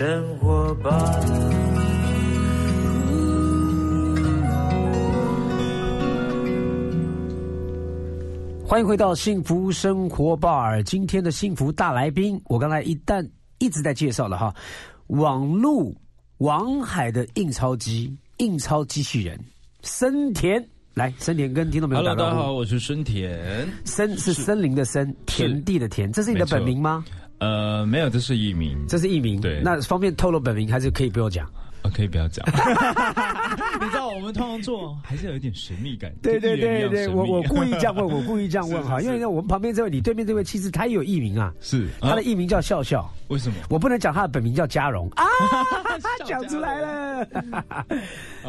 福生活吧。欢迎回到幸福生活 bar，今天的幸福大来宾，我刚才一旦一直在介绍了哈，网路王海的印钞机、印钞机器人森田，来森田跟听众朋友打招呼。大家好，我是森田。森是森林的森，田地的田，这是你的本名吗？呃，没有，这是艺名，这是艺名。对那方便透露本名还是可以不用讲？呃可以不要讲。你知道我们通常做还是有一点神秘感。对对对对，我我 故意这样问，我故意这样问哈，因为呢，我们旁边这位，你对面这位，其实他也有艺名啊，是他的啊艺名叫笑笑。为什么？我不能讲他的本名叫嘉荣啊，讲出来了。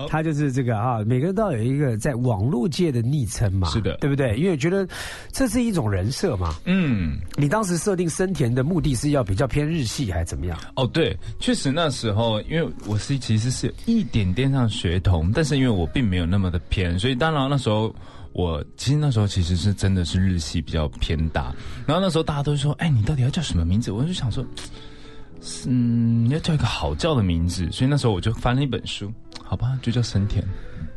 他就是这个啊，每个人都要有一个在网络界的昵称嘛，是的对不对？因为觉得这是一种人设嘛。嗯，你当时设定森田的目的是要比较偏日系还是怎么样？哦，对，确实那时候，因为我是其实是有一点点像学童，但是因为我并没有那么的偏，所以当然那时候我其实那时候其实是真的是日系比较偏大。然后那时候大家都说：“哎，你到底要叫什么名字？”我就想说，嗯，要叫一个好叫的名字，所以那时候我就翻了一本书，好吧，就叫森田。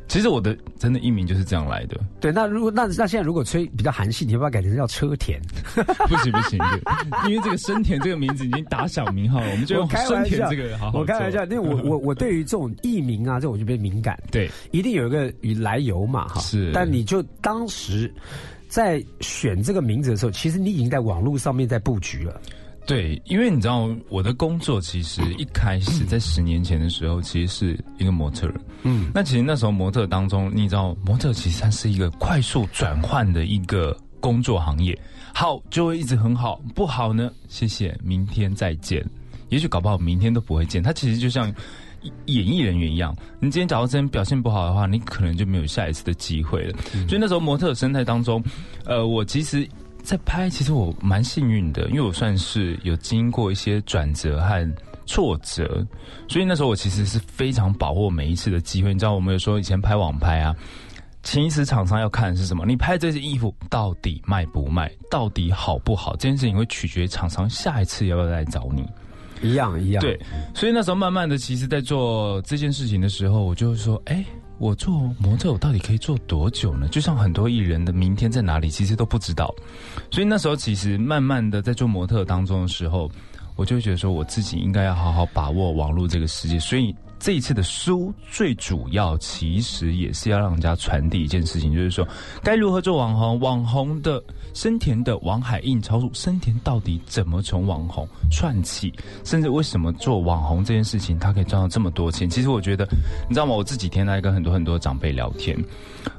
其实我的真的艺名就是这样来的，对，那如果那那现在如果吹比较韩系，你要不要改成叫车田？不行不行，因为这个森田这个名字已经打响名号了，我们就我用森田这个好好我开玩笑，做因为我我 我对于这种艺名啊，这种我就比较敏感。对一定有一个来由嘛，哈。是但你就当时在选这个名字的时候，其实你已经在网络上面在布局了。对，因为你知道我的工作其实一开始在十年前的时候，其实是一个模特儿。嗯，那其实那时候模特当中，你知道模特其实它是一个快速转换的一个工作行业，好就会一直很好，不好呢，谢谢，明天再见。也许搞不好明天都不会见。它其实就像演艺人员一样，你今天假如真表现不好的话，你可能就没有下一次的机会了。所以那时候模特生态当中，呃，我其实。在拍，其实我蛮幸运的，因为我算是有经过一些转折和挫折，所以那时候我其实是非常把握每一次的机会。你知道，我们有时候以前拍网拍啊，其实厂商要看的是什么？你拍这件衣服到底卖不卖，到底好不好？这件事情会取决于厂商下一次要不要来找你。一样一样，对，所以那时候慢慢的，其实，在做这件事情的时候，我就会说，哎、我做模特，我到底可以做多久呢？就像很多艺人的明天在哪里，其实都不知道。所以那时候，其实慢慢的在做模特当中的时候，我就觉得说，我自己应该要好好把握网络这个世界。所以这一次的书，最主要其实也是要让人家传递一件事情，就是说，该如何做网红，网红的森田的王海印超速，森田到底怎么从网红串起，甚至为什么做网红这件事情，他可以赚到这么多钱？其实我觉得，你知道吗？我这几天在跟很多很多长辈聊天，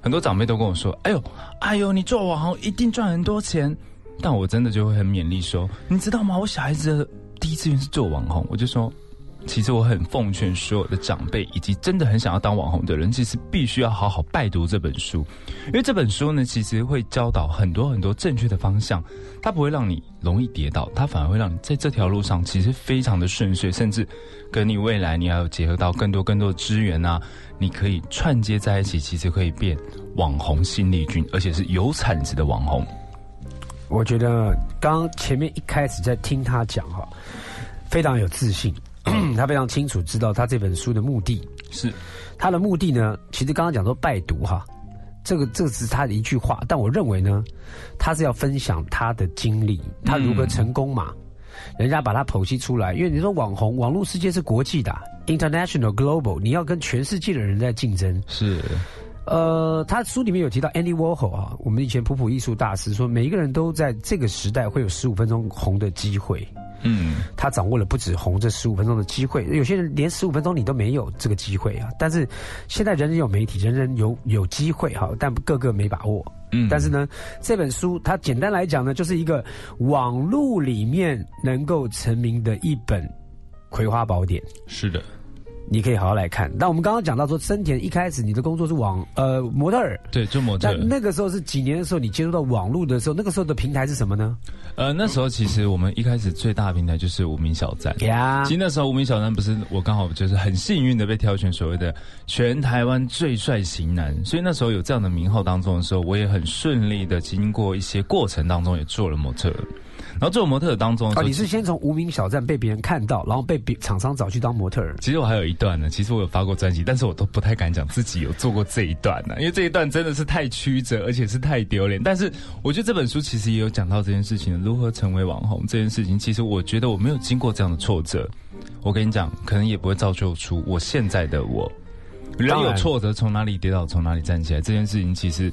很多长辈都跟我说：“哎呦，哎呦，你做网红一定赚很多钱。”但我真的就会很勉励说：“你知道吗？我小孩子的第一志愿是做网红。”我就说。其实我很奉劝所有的长辈以及真的很想要当网红的人，其实必须要好好拜读这本书，因为这本书呢，其实会教导很多很多正确的方向，它不会让你容易跌倒，它反而会让你在这条路上其实非常的顺遂，甚至跟你未来你还有结合到更多更多的资源啊，你可以串接在一起，其实可以变网红新力军，而且是有产值的网红。我觉得刚前面一开始在听他讲哈，非常有自信，他非常清楚知道他这本书的目的。是他的目的呢，其实刚刚讲说拜读哈，这个这个只是他的一句话，但我认为呢，他是要分享他的经历，他如何成功嘛。人家把他剖析出来，因为你说网红，网络世界是国际的，international global，你要跟全世界的人在竞争。是，呃，他书里面有提到 Andy Warhol 啊，我们以前普普艺术大师说，每一个人都在这个时代会有十五分钟红的机会。嗯，他掌握了不止红这十五分钟的机会，有些人连十五分钟你都没有这个机会啊。但是现在人人有媒体，人人有有机会哈，但个个没把握。嗯但是呢，这本书它简单来讲呢，就是一个网络里面能够成名的一本葵花宝典。是的，你可以好好来看。那我们刚刚讲到说，森田一开始你的工作是网呃模特儿，对，做模特那。那个时候是几年的时候，你接触到网络的时候，那个时候的平台是什么呢？呃，那时候其实我们一开始最大的平台就是无名小站。呀其实那时候无名小站不是我刚好就是很幸运的被挑选所谓的全台湾最帅型男，所以那时候有这样的名号当中的时候，我也很顺利的经过一些过程当中也做了模特儿。然后做模特当中的时哦，你是先从无名小站被别人看到，然后被别厂商找去当模特儿。其实我还有一段呢，其实我有发过专辑，但是我都不太敢讲自己有做过这一段呢，因为这一段真的是太曲折，而且是太丢脸。但是我觉得这本书其实也有讲到这件事情，如何成为网红这件事情。其实我觉得我没有经过这样的挫折，我跟你讲，可能也不会造就出我现在的我。然有挫折，从哪里跌倒，从哪里站起来。这件事情其实，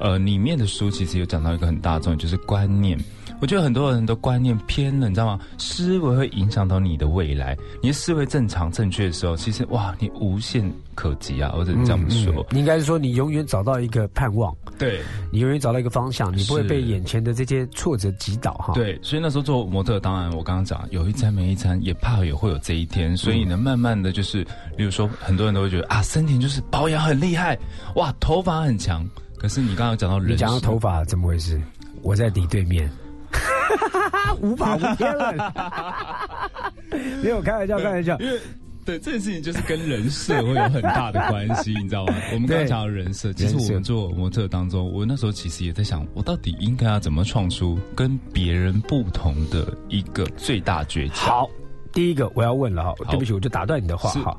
呃，里面的书其实有讲到一个很大的重点，就是观念。我觉得很多人的观念偏了，你知道吗？思维会影响到你的未来。你的思维正常正确的时候，其实哇，你无限可及啊！我只能这样说。你应该是说，你永远找到一个盼望，对你永远找到一个方向，你不会被眼前的这些挫折击倒哈。，对，所以那时候做模特，当然我刚刚讲有一餐没一餐，也怕也会有这一天。所以呢，慢慢的就是，例如说，很多人都会觉得啊，森田就是保养很厉害，哇，头发很强。可是你刚刚有讲到人你讲到设头发怎么回事？我在你对面，无法无天了。没有开玩笑，开玩笑。因为对这件事情就是跟人设会有很大的关系，你知道吗？我们刚刚讲到人设，其实我们做模特当中，我那时候其实也在想，我到底应该要怎么创出跟别人不同的一个最大诀窍？好，第一个我要问了哈，对不起，我就打断你的话是哈。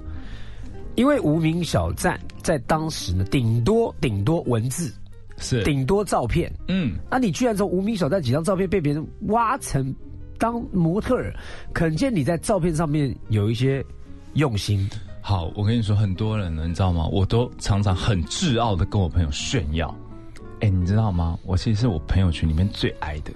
因为无名小站在当时呢，顶多顶多文字，是，顶多照片。嗯，那你居然从无名小站几张照片被别人挖成当模特儿，可见你在照片上面有一些用心。好，我跟你说，很多人呢，你知道吗？我都常常很自傲的跟我朋友炫耀。哎，你知道吗？我其实是我朋友群里面最矮的，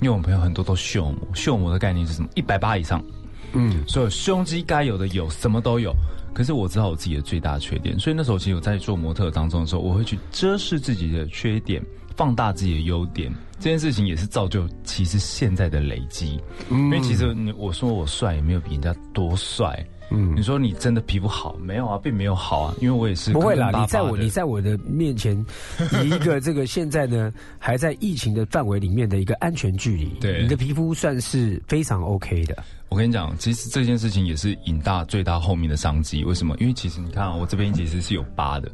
因为我朋友很多都秀模，秀模的概念是什么？一百八以上，嗯，所有胸肌该有的有，什么都有。可是我知道我自己的最大缺点，所以那时候其实我在做模特当中的时候，我会去遮饰自己的缺点，放大自己的优点。这件事情也是造就其实现在的累积。因为其实你我说我帅也没有比人家多帅。嗯，你说你真的皮肤好没有啊？并没有好啊，因为我也是不会啦，你在我你在我的面前，以一个这个现在呢还在疫情的范围里面的一个安全距离，对你的皮肤算是非常 OK 的。我跟你讲，其实这件事情也是引大最大后面的商机。为什么？因为其实你看、啊，我这边其实是有疤的。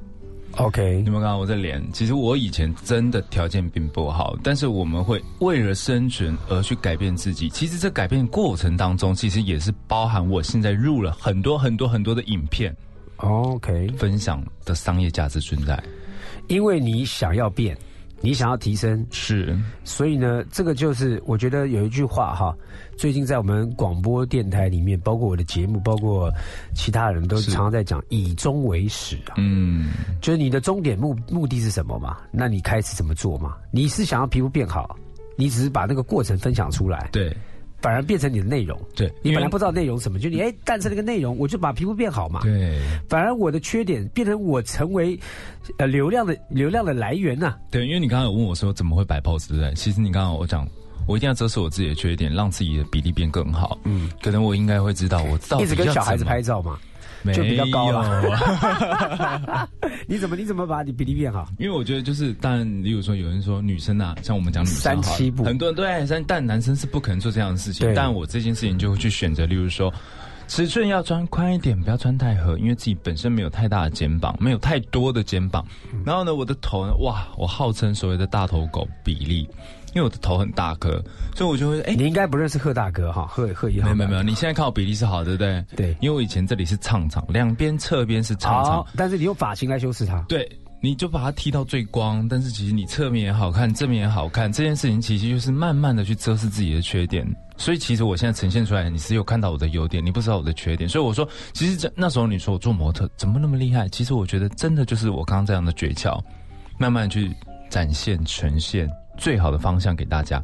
OK，你有没有看我的脸？其实我以前真的条件并不好，但是我们会为了生存而去改变自己。其实这改变过程当中，其实也是包含我现在入了很多很多很多的影片 OK，分享的商业价值存在。因为你想要变，你想要提升，是，所以呢，这个就是我觉得有一句话哈，最近在我们广播电台里面，包括我的节目，包括其他人都常常在讲以终为始啊，嗯，就是你的终点目目的是什么嘛？那你开始怎么做嘛？你是想要皮肤变好，你只是把那个过程分享出来，对反而变成你的内容。对，你本来不知道内容什么，就你哎诞生了一个内容，我就把皮肤变好嘛。对反而我的缺点变成我成为呃流量的流量的来源呐、对，因为你刚刚有问我说怎么会摆 pose，对不对？其实你刚刚我讲。我一定要遮饰我自己的缺点，让自己的比例变更好。嗯，可能我应该会知道我到底一直跟小孩子拍照嘛，没就比较高了有 你怎么你怎么把你比例变好？因为我觉得就是，当然，例如说有人说女生啊，像我们讲女生三七步很多人对，但但男生是不可能做这样的事情。但我这件事情就会去选择，例如说。尺寸要穿宽一点，不要穿太合，因为自己本身没有太大的肩膀，没有太多的肩膀。然后呢，我的头呢，哇，我号称所谓的大头狗比例，因为我的头很大颗，所以我就会哎，你应该不认识贺大哥哈，贺贺一号。没有没有没有，你现在看我比例是好的，对不对？对因为我以前这里是畅畅，两边侧边是畅畅好，，但是你用发型来修饰它。对，你就把它剃到最光，但是其实你侧面也好看，正面也好看，这件事情其实就是慢慢的去遮饰自己的缺点。所以其实我现在呈现出来，你是有看到我的优点，你不知道我的缺点。所以我说，其实这那时候你说我做模特怎么那么厉害？其实我觉得真的就是我刚刚这样的诀窍，慢慢去展现、呈现最好的方向给大家。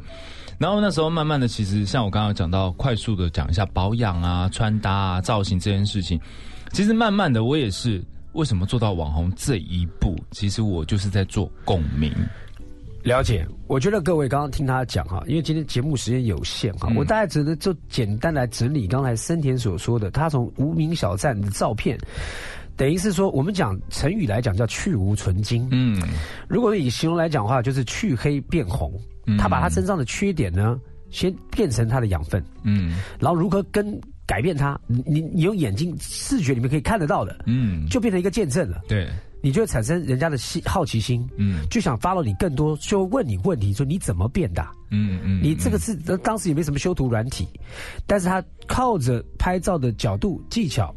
然后那时候慢慢的，其实像我刚刚讲到，快速的讲一下保养啊、穿搭啊、造型这件事情，其实慢慢的我也是为什么做到网红这一步，其实我就是在做共鸣。了解，我觉得各位刚刚听他讲哈，因为今天节目时间有限哈，我大概只能就简单来整理刚才森田所说的，他从无名小站的照片，等于是说我们讲成语来讲叫去无存精，嗯，如果以形容来讲的话，就是去黑变红，他把他身上的缺点呢，先变成他的养分，嗯。然后如何跟改变它，你你你用眼睛视觉里面可以看得到的，嗯，就变成一个见证了。对，你就会产生人家的心好奇心，嗯，就想 follow 你更多，就问你问题，说你怎么变的？嗯嗯，你这个是当时也没什么修图软体，但是他靠着拍照的角度技巧。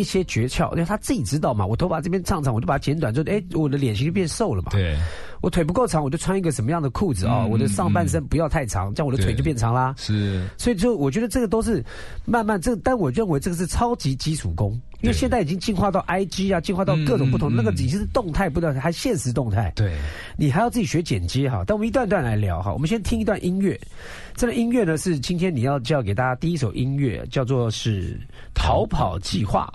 一些诀窍，因为他自己知道嘛。我头发这边长长，我就把它剪短，就哎，我的脸型就变瘦了嘛。对，我腿不够长，我就穿一个什么样的裤子啊？我的上半身不要太长，这样我的腿就变长啦。是，所以就我觉得这个都是慢慢这，但我认为这个是超级基础功，因为现在已经进化到 I G 啊，进化到各种不同，那个已经是动态，不断还现实动态。对，你还要自己学剪接哈。但我们一段段来聊哈。我们先听一段音乐，这个音乐呢是今天你要教给大家第一首音乐，叫做是《逃跑计划》。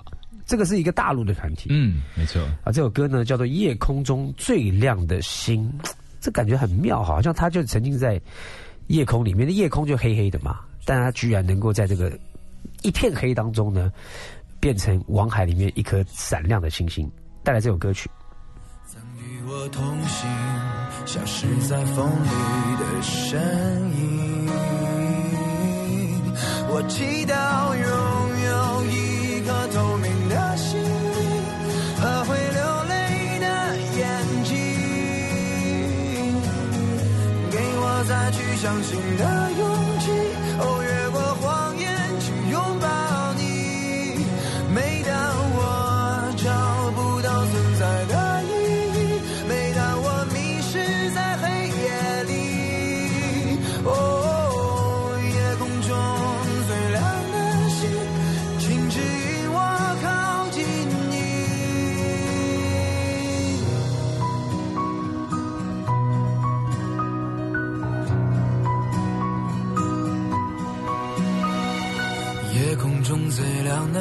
这个是一个大陆的团体，嗯，没错啊。这首歌呢叫做《夜空中最亮的星》，这感觉很妙，好像他就曾经在夜空里面的夜空就黑黑的嘛，但他居然能够在这个一片黑当中呢，变成王海里面一颗闪亮的星星，带来这首歌曲。曾与我同行，消失在风里的身影，我祈祷相信的。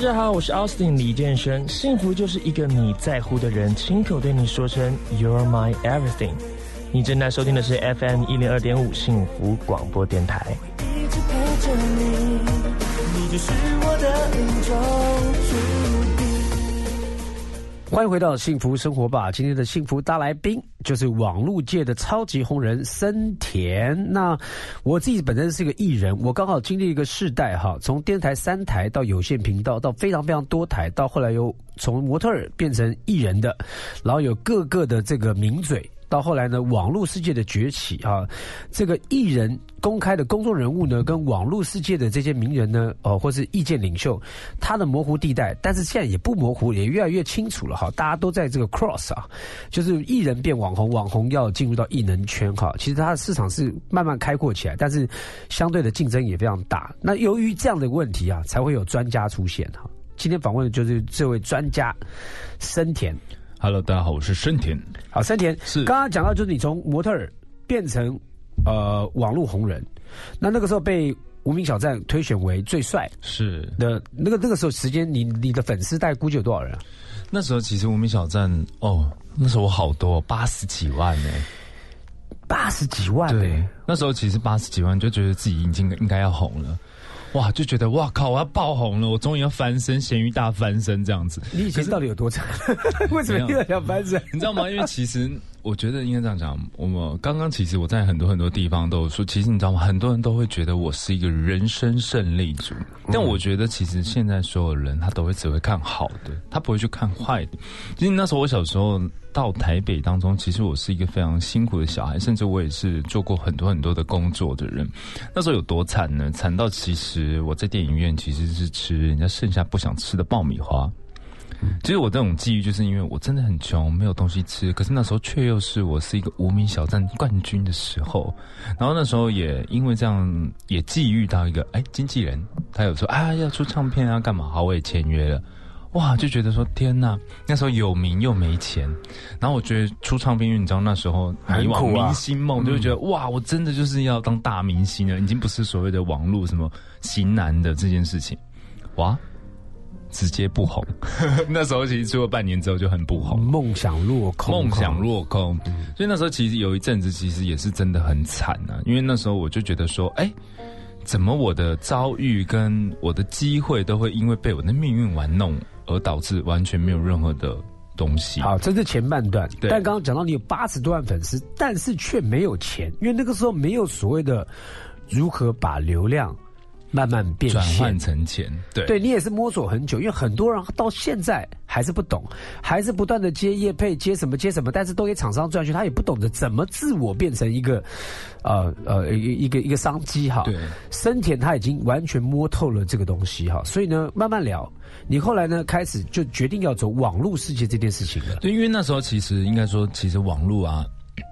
大家好，我是 Austin 李健生。幸福就是一个你在乎的人亲口对你说声 You're my everything。你正在收听的是 FM 一零二点五幸福广播电台。一直陪着你，你就是我的宇宙。欢迎回到幸福生活吧！今天的幸福大来宾就是网络界的超级红人森田。那我自己本身是个艺人，我刚好经历一个世代哈，从电台三台到有线频道，到非常非常多台，到后来又从模特儿变成艺人的，然后有各个的这个名嘴。到后来呢，网络世界的崛起啊，这个艺人公开的公众人物呢，跟网络世界的这些名人呢，哦，或是意见领袖，他的模糊地带，但是现在也不模糊，也越来越清楚了哈。大家都在这个 cross 啊，就是艺人变网红，网红要进入到艺能圈哈。其实它的市场是慢慢开阔起来，但是相对的竞争也非常大。那由于这样的问题啊，才会有专家出现哈。今天访问的就是这位专家森田。Hello，大家好，我是深田。好，森田是刚刚讲到，就是你从模特儿变成呃网络红人，那那个时候被无名小站推选为最帅是的，那个那个时候时间，你你的粉丝大概估计有多少人啊？那时候其实无名小站哦，那时候我好多八十几万呢。八十几万、对欸，，那时候其实八十几万就觉得自己已经应该要红了。哇，就觉得哇靠，我要爆红了，我终于要翻身，咸鱼大翻身这样子。你以前到底有多惨？为什么没有又想翻身？你知道吗？因为其实我觉得应该这样讲，我们刚刚其实我在很多很多地方都有说，其实你知道吗？很多人都会觉得我是一个人生胜利组，但我觉得其实现在所有人他都会只会看好的，他不会去看坏的。其实那时候我小时候到台北当中，其实我是一个非常辛苦的小孩，甚至我也是做过很多很多的工作的人。那时候有多惨呢？惨到其实我在电影院其实是吃人家剩下不想吃的爆米花。其实我这种际遇，就是因为我真的很穷，没有东西吃。可是那时候却又是我是一个无名小站冠军的时候，然后那时候也因为这样，也际遇到一个哎经纪人，他有说啊要出唱片啊干嘛，好我也签约了。哇，就觉得说天呐，那时候有名又没钱，然后我觉得出唱片，因为你知道那时候迷惘很苦啊明星梦，就会觉得、哇，我真的就是要当大明星了，已经不是所谓的网络什么型男的这件事情，哇，直接不红。那时候其实出了半年之后就很不红，梦想落空，梦想落空。所以那时候其实有一阵子，其实也是真的很惨啊。因为那时候我就觉得说，哎、怎么我的遭遇跟我的机会都会因为被我的命运玩弄，而导致完全没有任何的东西。好，这是前半段。对但刚刚讲到你有八十多万粉丝，但是却没有钱，因为那个时候没有所谓的如何把流量慢慢变转现换。成钱，对对你也是摸索很久，因为很多人到现在还是不懂，还是不断的接业配，接什么接什么，但是都给厂商赚去，他也不懂得怎么自我变成一个，呃呃一一个一个商机哈。对森田他已经完全摸透了这个东西哈，所以呢，慢慢聊。你后来呢，开始就决定要走网络世界这件事情了。对，因为那时候其实应该说，其实网络啊，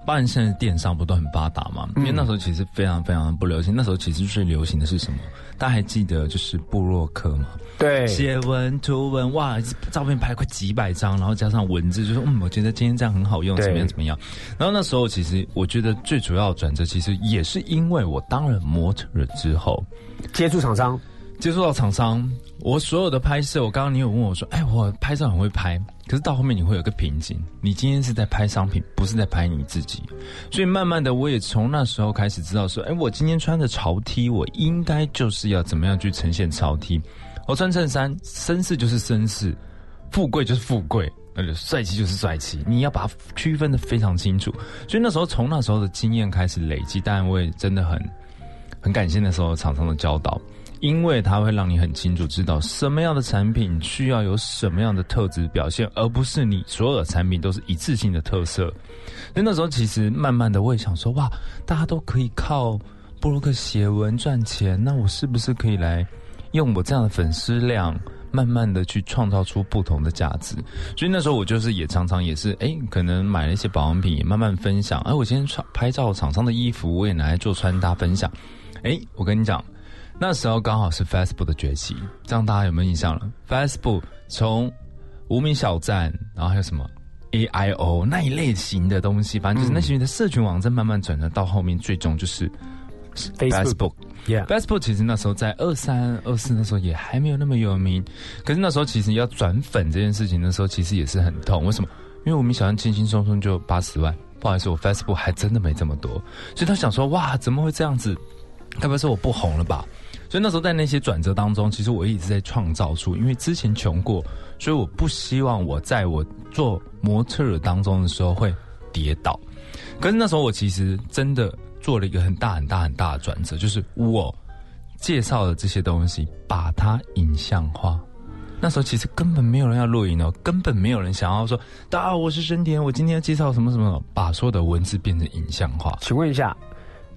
包含现在电商不都很发达嘛？因为那时候其实非常非常不流行，那时候其实最流行的是什么？大家还记得就是部落客嘛？对写文图文，哇，照片拍快几百张，然后加上文字，就说嗯，我觉得今天这样很好用，怎么样怎么样。然后那时候其实我觉得最主要的转折，其实也是因为我当了模特儿之后，接触厂商，接触到厂商，我所有的拍摄，我刚刚你有问我说，哎，我拍照很会拍，可是到后面你会有个瓶颈，你今天是在拍商品，不是在拍你自己，所以慢慢的我也从那时候开始知道说，哎，我今天穿的潮 T，我应该就是要怎么样去呈现潮 T，我穿衬衫，绅士就是绅士，富贵就是富贵。那就帅气就是帅气，你要把它区分的非常清楚。所以那时候从那时候的经验开始累积，当然我也真的很很感谢那时候厂商的教导，因为它会让你很清楚知道什么样的产品需要有什么样的特质表现，而不是你所有的产品都是一次性的特色。所以那时候其实慢慢的我也想说，哇，大家都可以靠布洛克写文赚钱，那我是不是可以来用我这样的粉丝量？慢慢的去创造出不同的价值，所以那时候我就是也常常也是哎，可能买了一些保养品，也慢慢分享。哎，我今天穿拍照厂商的衣服，我也拿来做穿搭分享。哎，我跟你讲，那时候刚好是 Facebook 的崛起，这样大家有没有印象了？Facebook 从无名小站，然后还有什么 AIO 那一类型的东西，反正就是那些的社群网站，慢慢转折到后面，最终就是 Facebook。Yeah，Facebook 其实那时候在二三、二四那时候也还没有那么有名，可是那时候其实要转粉这件事情，的时候其实也是很痛。为什么？因为我们小站轻轻松松就八十万，不好意思，我 Facebook 还真的没这么多，所以他想说，哇，怎么会这样子？该不会是我不红了吧？所以那时候在那些转折当中，其实我一直在创造出，因为之前穷过，所以我不希望我在我做模特儿当中的时候会跌倒。可是那时候我其实真的做了一个很大很大很大的转折，就是我介绍的这些东西，把它影像化。那时候其实根本没有人要录影哦，根本没有人想要说，大家好，我是深田，我今天要介绍什么什么，把所有的文字变成影像化。请问一下，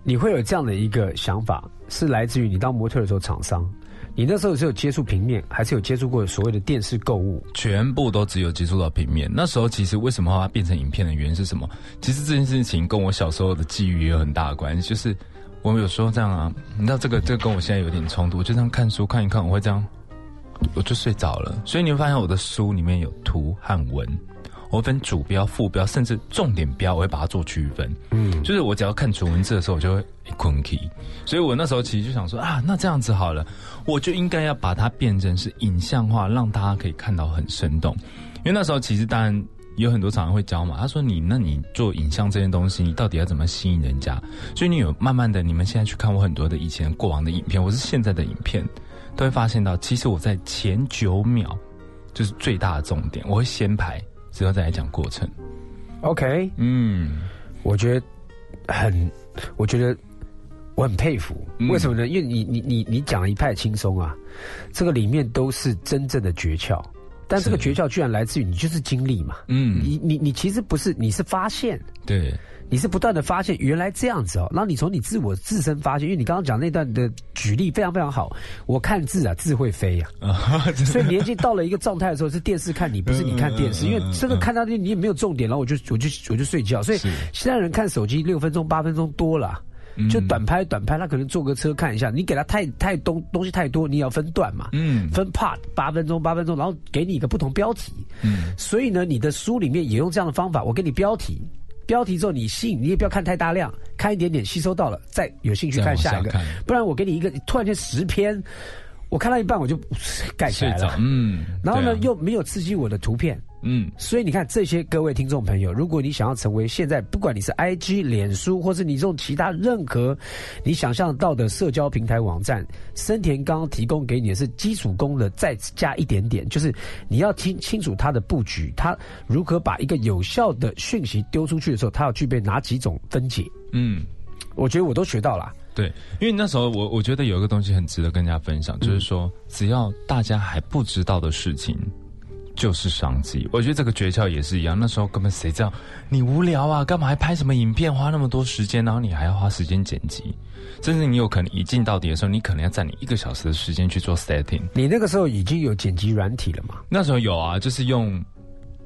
你会有这样的一个想法，是来自于你当模特的时候厂商？你那时候是有接触平面，还是有接触过所谓的电视购物？全部都只有接触到平面。那时候其实为什么它变成影片的原因是什么？其实这件事情跟我小时候的际遇也有很大的关系。就是我有时候这样啊，你知道这个这个跟我现在有点冲突。我就这样看书看一看，我会这样，我就睡着了。所以你会发现我的书里面有图和文，我会分主标、副标，甚至重点标，我会把它做区分。嗯，就是我只要看纯文字的时候，我就会一困 key。所以我那时候其实就想说啊，那这样子好了，我就应该要把它变成是影像化，让大家可以看到很生动。因为那时候其实当然有很多厂商会教嘛，他说你那你做影像这件东西，你到底要怎么吸引人家？所以你有慢慢的，你们现在去看我很多的以前过往的影片，我是现在的影片，都会发现到，其实我在前九秒就是最大的重点，我会先排，之后再来讲过程。OK，嗯，我觉得很，我觉得我很佩服。嗯为什么呢？因为你你你你讲了一派轻松啊，这个里面都是真正的诀窍。但这个诀窍居然来自于你就是经历嘛，嗯。你你你其实不是，你是发现，对，你是不断的发现原来这样子哦，然后你从你自我自身发现，因为你刚刚讲那段的举例非常非常好，我看字啊字会飞呀啊，所以年纪到了一个状态的时候，是电视看你，不是你看电视，因为这个看到你你也没有重点，然后我就我就我就睡觉，所以现在人看手机六分钟八分钟多了。就短拍短拍，他可能坐个车看一下，你给他太太东东西太多，你也要分段嘛，嗯。分 part 八分钟八分钟，然后给你一个不同标题，嗯。所以呢，你的书里面也用这样的方法，我给你标题，标题之后你吸引，你也不要看太大量，看一点点吸收到了，再有兴趣看下一个。不然我给你一个突然间十篇，我看到一半我就盖起来了，，嗯，然后呢、啊又没有刺激我的图片。嗯所以你看，这些各位听众朋友，如果你想要成为现在，不管你是 IG、脸书，或是你这种其他任何你想象到的社交平台网站，森田刚刚提供给你的是基础功的，再加一点点，就是你要听清楚它的布局，它如何把一个有效的讯息丢出去的时候，它要具备哪几种分解？嗯。我觉得我都学到了。对，因为那时候我我觉得有一个东西很值得跟大家分享，就是说，只要大家还不知道的事情，就是商机。我觉得这个诀窍也是一样，那时候根本谁知道你无聊啊，干嘛还拍什么影片，花那么多时间，然后你还要花时间剪辑，甚至你有可能一镜到底的时候，你可能要占你一个小时的时间去做 setting。你那个时候已经有剪辑软体了嘛？那时候有啊，就是用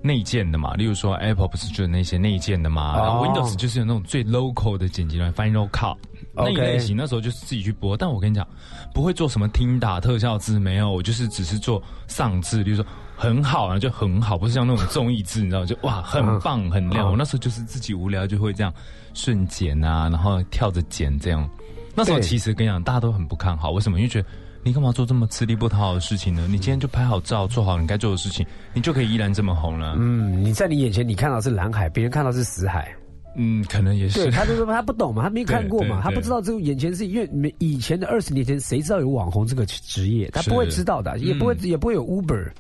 内建的嘛，例如说 Apple 不是就是那些内建的嘛，哦然后 Windows 就是有那种最 local 的剪辑软 Final Cut。那一类型，那时候就是自己去播，但我跟你讲，不会做什么听打特效字，没有，我就是只是做上字，比如说很好啊，就很好，不是像那种综艺字，你知道，就哇很棒很亮。嗯我那时候就是自己无聊就会这样顺剪啊，然后跳着剪这样。那时候其实跟你讲，大家都很不看好，为什么？因为觉得你干嘛做这么吃力不讨好的事情呢？你今天就拍好照，做好你该做的事情，你就可以依然这么红了。嗯，你在你眼前你看到是蓝海，别人看到是死海。嗯，可能也是。对，是。他就是他不懂嘛，他没看过嘛，他不知道这个眼前是因为没以前的二十年前谁知道有网红这个职业，他不会知道的，也不会嗯也不会有 Uber。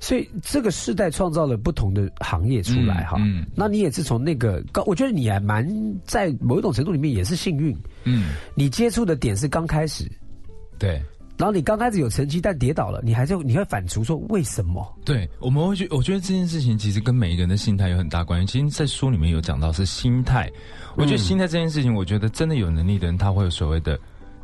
所以这个时代创造了不同的行业出来哈，嗯嗯。那你也是从那个高，我觉得你还蛮在某一种程度里面也是幸运，嗯，你接触的点是刚开始，对。然后你刚开始有成绩，但跌倒了，你还是你会反刍说为什么？对，我们会去，我觉得这件事情其实跟每一个人的心态有很大关系。其实，在书里面有讲到是心态。我觉得心态这件事情，我觉得真的有能力的人，他会有所谓的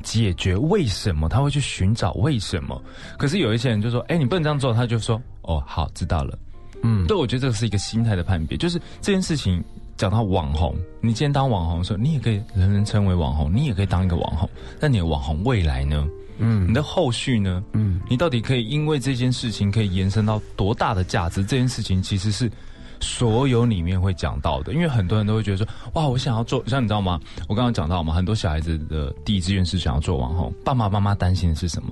解决为什么，他会去寻找为什么。可是有一些人就说：“哎，你不能这样做。”他就说：“哦，好，知道了。”嗯，对，我觉得这个是一个心态的判别，就是这件事情讲到网红，你今天当网红的时候，你也可以人人称为网红，你也可以当一个网红，但你的网红未来呢？嗯，你的后续呢？嗯，你到底可以因为这件事情可以延伸到多大的价值？这件事情其实是所有里面会讲到的，因为很多人都会觉得说，哇，我想要做，像你知道吗？我刚刚讲到嘛，很多小孩子的第一志愿是想要做网红，爸爸妈妈担心的是什么？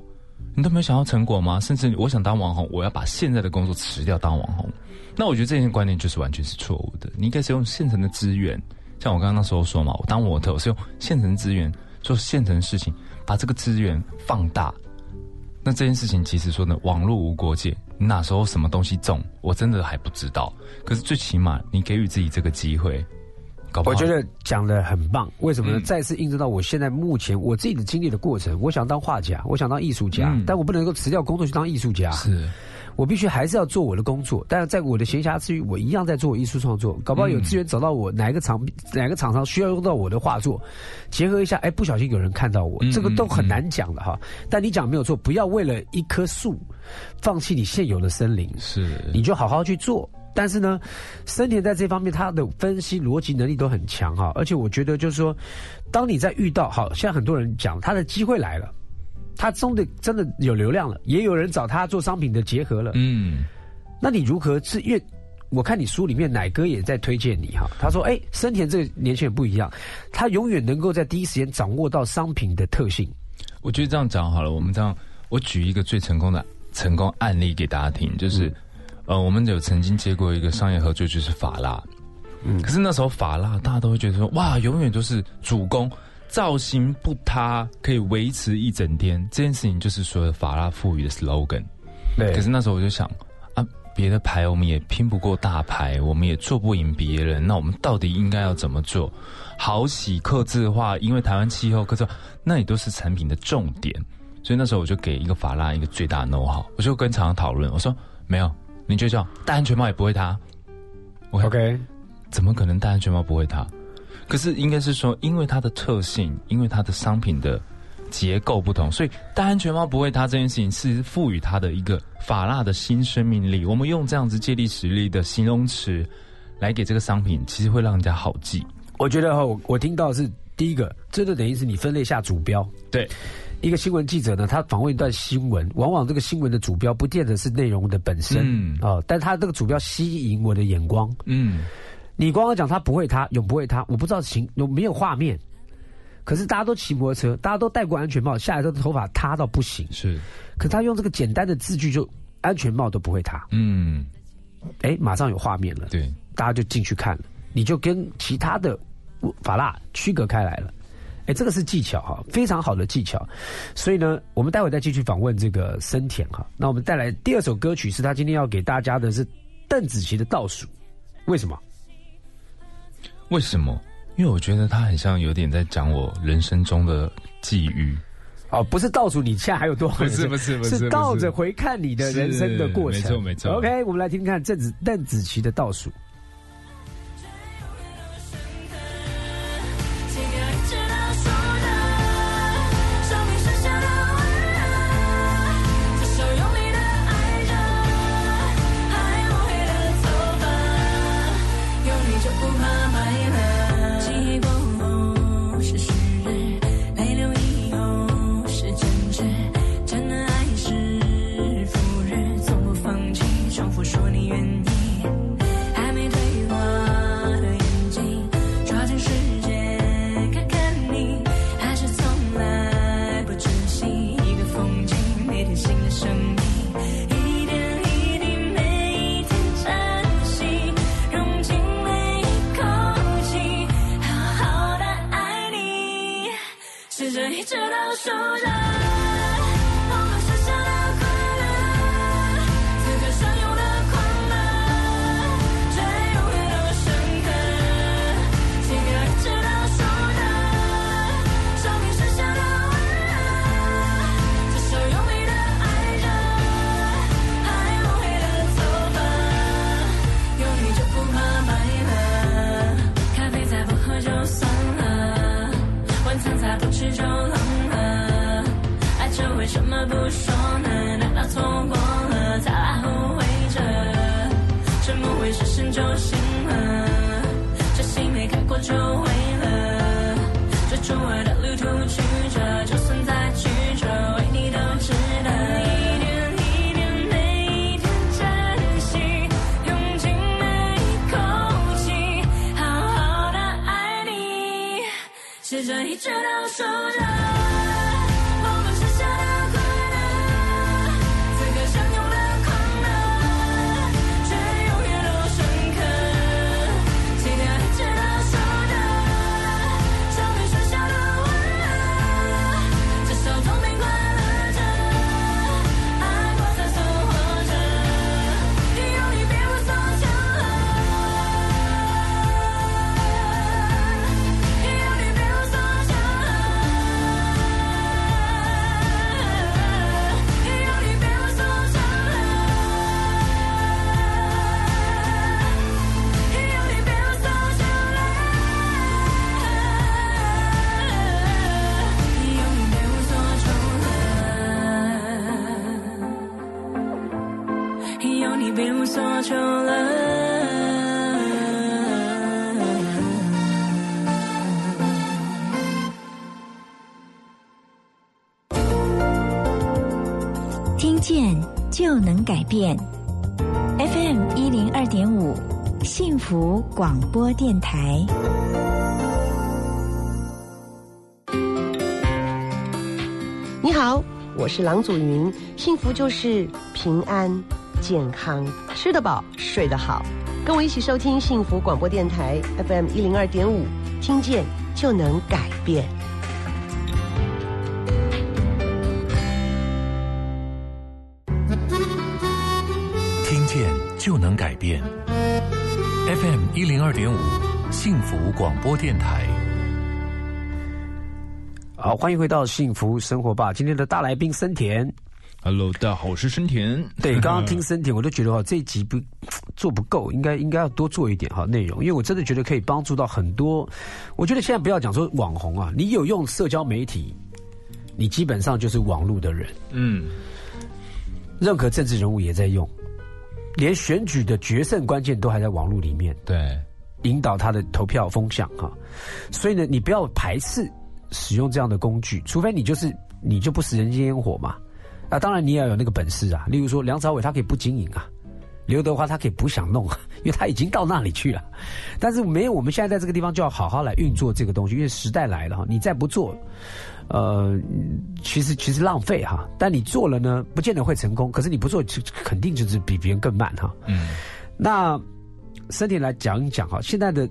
你都没有想要成果吗？甚至我想当网红，我要把现在的工作辞掉当网红。那我觉得这件观念就是完全是错误的。你应该是用现成的资源，像我刚刚那时候说嘛，我当模特，我是用现成资源做现成的事情，把这个资源放大。那这件事情其实说呢，网络无国界，你哪时候什么东西中，我真的还不知道。可是最起码你给予自己这个机会，搞不好我觉得讲的很棒，为什么呢？嗯再次印证到我现在目前我自己的经历的过程。我想当画家，我想当艺术家，嗯但我不能够辞掉工作去当艺术家。是我必须还是要做我的工作，但是在我的闲暇之余，我一样在做艺术创作。搞不好有资源找到我，哪一个厂哪个厂商需要用到我的画作，结合一下，哎，不小心有人看到我，嗯这个都很难讲的哈。但你讲没有错，不要为了一棵树放弃你现有的森林，是，你就好好去做。但是呢，森田在这方面他的分析逻辑能力都很强哈，而且我觉得就是说，当你在遇到好，现在很多人讲他的机会来了，他真的真的有流量了，也有人找他做商品的结合了，嗯，那你如何是因为我看你书里面奶哥也在推荐你哈，他说哎，森田这个年轻人不一样，他永远能够在第一时间掌握到商品的特性。我觉得这样讲好了，我们这样，我举一个最成功的成功案例给大家听，就是，呃，我们有曾经接过一个商业合作，就是法拉，嗯，可是那时候法拉大家都会觉得说，哇，永远都是主攻，造型不塌，可以维持一整天，这件事情就是所有法拉赋予的 slogan。对可是那时候我就想啊，别的牌我们也拼不过大牌，我们也做不赢别人，那我们到底应该要怎么做？好洗、刻字化，因为台湾气候刻字化，那也都是产品的重点。所以那时候我就给一个法拉一个最大的 know how，我就跟厂商讨论，我说没有，你就叫戴安全帽也不会塌。我 OK，怎么可能戴安全帽不会塌？可是应该是说，因为它的特性，因为它的商品的结构不同，所以戴安全帽不会塌这件事情是赋予它的一个法拉的新生命力。我们用这样子借力使力的形容词来给这个商品，其实会让人家好记。我觉得哈，我我听到的是第一个，这就等于是你分类下主标。对，一个新闻记者呢，他访问一段新闻，往往这个新闻的主标不见得是内容的本身，嗯哦，但他这个主标吸引我的眼光。嗯，你光刚讲他不会塌，永不会塌，我不知道情有没有画面。可是大家都骑摩托车，大家都戴过安全帽，下来的头发塌到不行。是，可他用这个简单的字句就安全帽都不会塌，嗯，哎，马上有画面了，对，大家就进去看了，你就跟其他的法拉区隔开来了。哎，这个是技巧哈，非常好的技巧。所以呢，我们待会再继续访问这个森田哈。那我们带来第二首歌曲是他今天要给大家的是邓紫棋的《倒数》，为什么？为什么？因为我觉得他很像有点在讲我人生中的际遇。哦，不是倒数，你现在还有多少？不是不是不是是倒着回看你的人生的过程。没错没错 OK，我们来听听看邓紫邓紫棋的倒数。就冷了。爱着为什么不说变。FM 一零二点五，幸福广播电台。你好，我是郎祖云。幸福就是平安、健康，吃得饱，睡得好。跟我一起收听幸福广播电台 FM 一零二点五，听见就能改变。变。FM 一零二点五，幸福广播电台。好，欢迎回到幸福生活吧。今天的大来宾森田，Hello，大家好，我是森田。对，刚刚听森田，我都觉得哈，这一集不做不够，应该应该要多做一点哈内容，因为我真的觉得可以帮助到很多。我觉得现在不要讲说网红啊，你有用社交媒体，你基本上就是网络的人。嗯，任何政治人物也在用，连选举的决胜关键都还在网络里面对，引导他的投票风向哈。所以呢，你不要排斥使用这样的工具，除非你就是你就不食人间烟火嘛。啊，当然你也要有那个本事啊。例如说梁朝伟他可以不经营啊，刘德华他可以不想弄啊，因为他已经到那里去了。但是没有，我们现在在这个地方就要好好来运作这个东西，因为时代来了哈，你再不做，呃，其实其实浪费哈。但你做了呢，不见得会成功。可是你不做，就肯定就是比别人更慢哈。嗯，那身体来讲一讲哈，现在的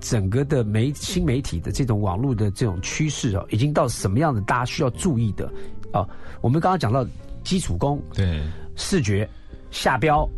整个的媒新媒体的这种网络的这种趋势啊，已经到什么样的大家需要注意的啊？我们刚刚讲到基础功、对，视觉、下标，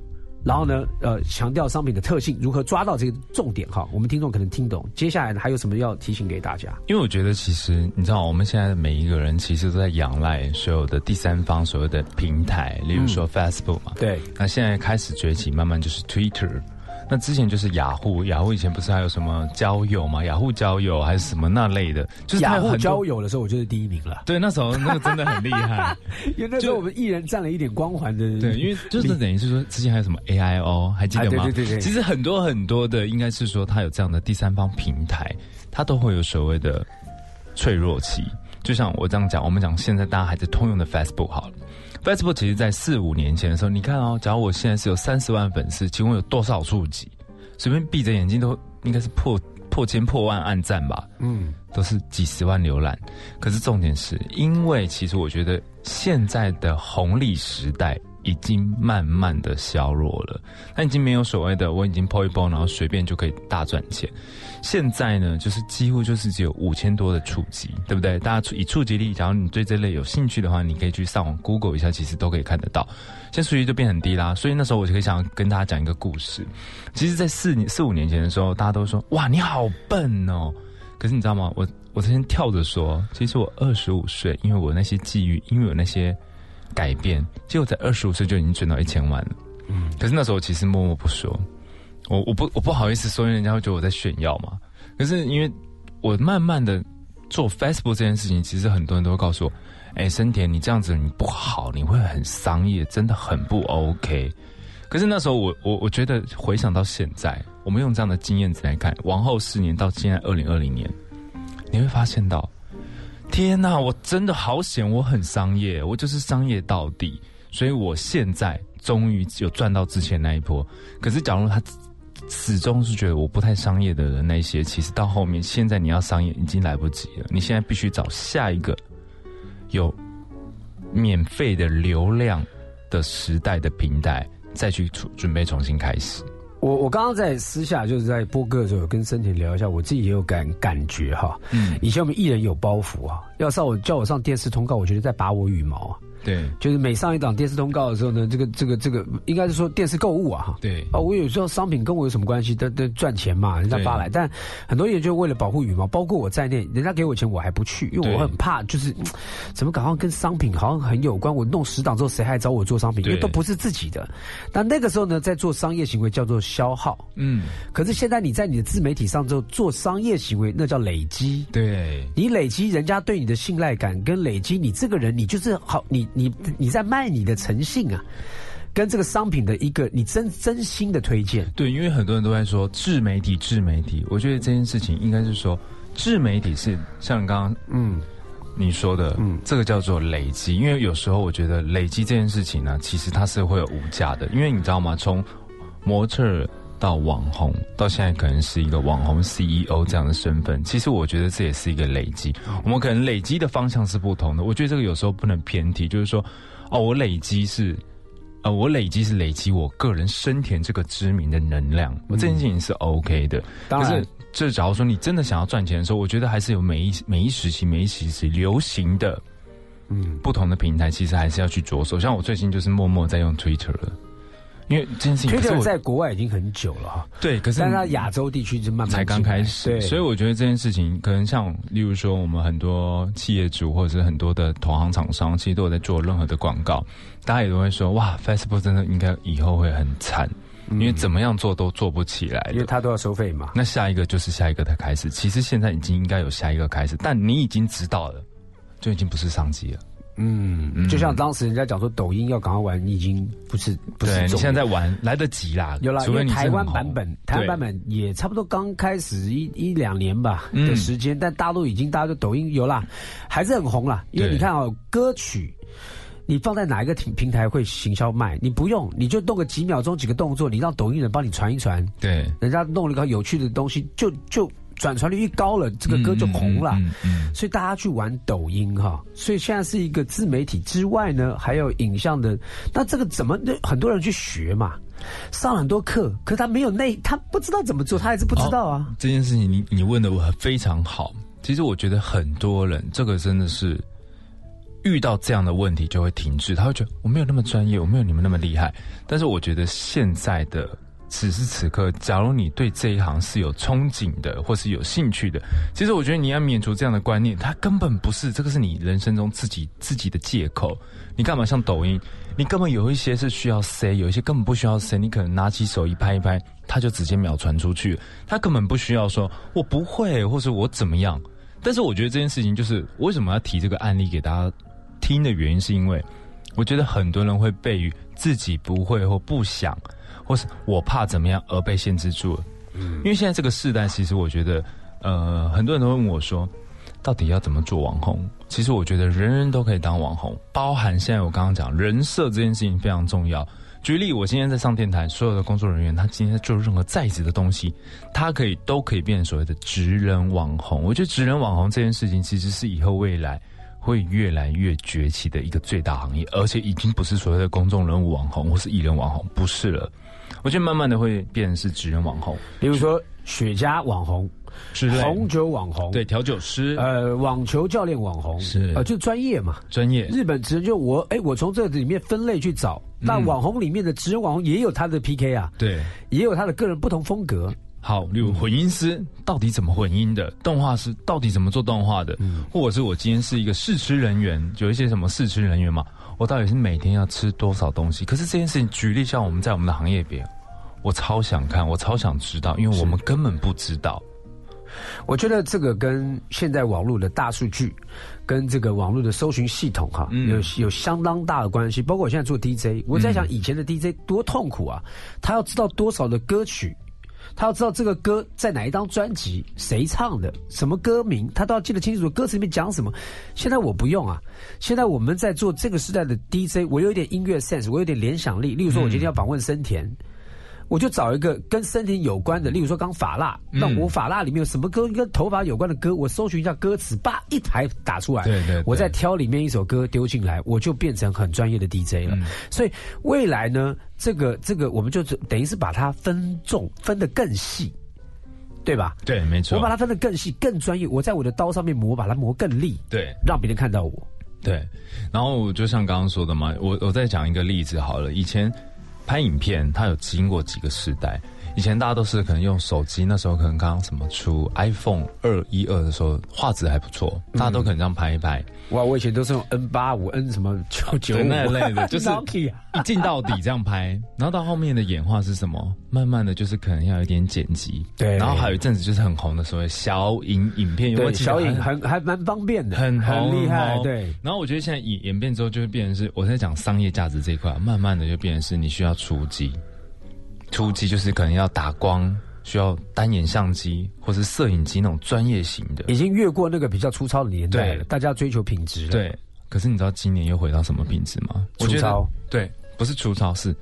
然后呢，呃，强调商品的特性，如何抓到这个重点哈？我们听众可能听懂。接下来呢，还有什么要提醒给大家？因为我觉得其实你知道，我们现在每一个人其实都在仰赖所有的第三方所有的平台，例如说 Facebook 嘛，对，那现在开始崛起，慢慢就是 Twitter。那之前就是雅虎，雅虎以前不是还有什么交友吗？雅虎交友还是什么那类的，就是它雅虎交友的时候，我就是第一名了，对，那时候那个真的很厉害。因为那时候我们艺人占了一点光环的。对，因为就是等于是说，之前还有什么 AIO，还记得吗？对对对其实很多很多的，应该是说它有这样的第三方平台，它都会有所谓的脆弱期。就像我这样讲，我们讲现在大家还在通用的 Facebook 好了。Facebook 其实在四五年前的时候，你看哦，假如我现在是有三十万粉丝，请问有多少触及？随便闭着眼睛都应该是破破千破万按赞吧。嗯，都是几十万浏览。可是重点是，因为其实我觉得现在的红利时代已经慢慢的削弱了，它已经没有所谓的我已经 po 一 po，然后随便就可以大赚钱。现在呢，就是几乎就是只有五千多的触及，对不对？大家以触及力，假如你对这类有兴趣的话，你可以去上网 Google 一下，其实都可以看得到。现在数据就变很低啦，所以那时候我就可以想跟大家讲一个故事。其实，在四四五年前的时候，大家都说哇你好笨哦，可是你知道吗？我我之前跳着说，其实我二十五岁，因为我那些际遇，因为有那些改变，结果在二十五岁就已经赚到一千万了。嗯，可是那时候我其实默默不说，我我不我不好意思说，因为人家会觉得我在炫耀嘛。可是因为我慢慢的做 Facebook 这件事情，其实很多人都会告诉我，哎，森田你这样子你不好，你会很商业，真的很不 OK。可是那时候我我我觉得回想到现在，我们用这样的经验值来看，往后四年到现在二零二零年，你会发现到，天呐，我真的好险，我很商业，我就是商业到底，所以我现在终于有赚到之前那一波。可是假如他始终是觉得我不太商业的人，那些其实到后面，现在你要商业已经来不及了，你现在必须找下一个有免费的流量的时代的平台，再去准准备重新开始。我我刚刚在私下就是在播歌的时候，有跟森田聊一下，我自己也有感感觉哈。嗯，以前我们艺人有包袱啊，要上我叫我上电视通告，我觉得在拔我羽毛啊。对就是每上一档电视通告的时候呢，这个这个这个应该是说电视购物啊哈。对啊，我有时候商品跟我有什么关系？都都赚钱嘛，人家发来。但很多人就为了保护羽毛，包括我在内，人家给我钱我还不去，因为我很怕，就是嗯怎么好像跟商品好像很有关。我弄十档之后，谁还找我做商品？因为都不是自己的。但那个时候呢，在做商业行为叫做消耗。嗯，可是现在你在你的自媒体上之后做商业行为，那叫累积。对你累积人家对你的信赖感，跟累积你这个人，你就是好，你你你在卖你的诚信啊。跟这个商品的一个你真真心的推荐。对，因为很多人都在说自媒体，自媒体，我觉得这件事情应该是说，自媒体是像刚刚嗯，你说的，嗯，这个叫做累积。因为有时候我觉得累积这件事情呢，其实它是会有无价的。因为你知道吗？从模特儿到网红，到现在可能是一个网红 CEO 这样的身份，其实我觉得这也是一个累积。我们可能累积的方向是不同的。我觉得这个有时候不能偏题，就是说，哦，我累积是。呃，我累积是累积我个人生田这个知名的能量，我这件事情是 OK 的。当然可是，这假如说你真的想要赚钱的时候，我觉得还是有每一每一时期每一时期流行的，嗯，不同的平台，其实还是要去着手。像我最近就是默默在用 Twitter 了，因为这件事情可是 Twitter 我在国外已经很久了哈，对，可是但是它亚洲地区就慢慢才刚开始，对，所以我觉得这件事情可能像，例如说我们很多企业主或者是很多的同行厂商，其实都有在做任何的广告，大家也都会说，哇，Facebook 真的应该以后会很惨，因为怎么样做都做不起来的。因为它都要收费嘛。那下一个就是下一个的开始，其实现在已经应该有下一个开始，但你已经知道了，就已经不是商机了。嗯，就像当时人家讲说抖音要赶快玩，你已经不是不是你现在在玩来得及啦，有啦，因为台湾版本，台湾版本也差不多刚开始一一两年吧嗯。的时间，但大陆已经大家就抖音有啦，还是很红啦。因为你看哦，歌曲你放在哪一个平平台会行销卖？你不用，你就弄个几秒钟几个动作，你让抖音人帮你传一传，对。人家弄了一个有趣的东西，就就转传率一高了，这个歌就红了。嗯嗯所以大家去玩抖音哈，所以现在是一个自媒体之外呢，还有影像的。那这个怎么？那很多人去学嘛，上了很多课，可是他没有内，他不知道怎么做，他还是不知道啊。这件事情你你问的我非常好。其实我觉得很多人这个真的是遇到这样的问题就会停滞，他会觉得我没有那么专业，我没有你们那么厉害。但是我觉得现在的此时此刻，假如你对这一行是有憧憬的，或是有兴趣的，其实我觉得你要免除这样的观念，它根本不是这个是你人生中自己自己的借口。你干嘛像抖音？你根本有一些是需要塞，有一些根本不需要塞。你可能拿起手一拍一拍，它就直接秒传出去，它根本不需要说我不会，或是我怎么样。但是我觉得这件事情就是为什么要提这个案例给大家听的原因，是因为我觉得很多人会被于自己不会或不想，或是我怕怎么样而被限制住了。嗯，因为现在这个时代，其实我觉得，呃，很多人都问我说，到底要怎么做网红？其实我觉得人人都可以当网红，包含现在我刚刚讲人设这件事情非常重要。举例，我今天在上电台，所有的工作人员，他今天在做任何在职的东西，他可以都可以变成所谓的职人网红。我觉得职人网红这件事情，其实是以后未来会越来越崛起的一个最大行业，而且已经不是所谓的公众人物网红或是艺人网红，不是了。我觉得慢慢的会变成是职人网红。比如说雪茄网红、之类的红酒网红，对，调酒师、呃，网球教练网红是。呃，就专业嘛。专业。日本职人就我哎，我从这里面分类去找，那网红里面的职人网红也有他的 PK 啊，对。也有他的个人不同风格。好，例如混音师到底怎么混音的，动画师到底怎么做动画的，或者是我今天是一个试吃人员，有一些什么试吃人员嘛，我到底是每天要吃多少东西？可是这件事情，举例像我们在我们的行业别，我超想看，我超想知道，因为我们根本不知道。我觉得这个跟现在网络的大数据，跟这个网络的搜寻系统哈、嗯有有相当大的关系。包括我现在做 DJ，我在想以前的 DJ 多痛苦啊，他要知道多少的歌曲。他要知道这个歌在哪一张专辑，谁唱的，什么歌名，他都要记得清楚歌词里面讲什么。现在我不用啊，现在我们在做这个时代的 DJ，我有一点音乐 sense，我有点联想力。例如说，我今天要访问森田，我就找一个跟身体有关的，例如说刚法蜡，那我法蜡里面有什么歌跟头发有关的歌，我搜寻一下歌词，叭一排打出来，对对对我再挑里面一首歌丢进来，我就变成很专业的 DJ 了。嗯所以未来呢，这个这个我们就等于是把它分重，分得更细，对吧？对，没错。我把它分得更细、更专业，我在我的刀上面磨，把它磨更利，对让别人看到我。对，然后我就像刚刚说的嘛，我我再讲一个例子好了。以前拍影片，它有经过几个时代。以前大家都是可能用手机，那时候可能刚刚什么出 iPhone 二一二的时候，画质还不错，大家都可能这样拍一拍。哇，我以前都是用 N 八五 N 什么九九那一类的，就是一镜到底这样拍，然后到后面的演化是什么？慢慢的就是可能要有一点剪辑，对然后还有一阵子就是很红的所谓小影影片，有没有对，小影很很还蛮方便的，很红很厉害，对。然后我觉得现在演演变之后，就会变成是我在讲商业价值这一块，慢慢的就变成是你需要出击，出机就是可能要打光，需要单眼相机或是摄影机那种专业型的。已经越过那个比较粗糙的年代了，大家追求品质了。对，可是你知道今年又回到什么品质吗？粗糙对，不是粗糙，是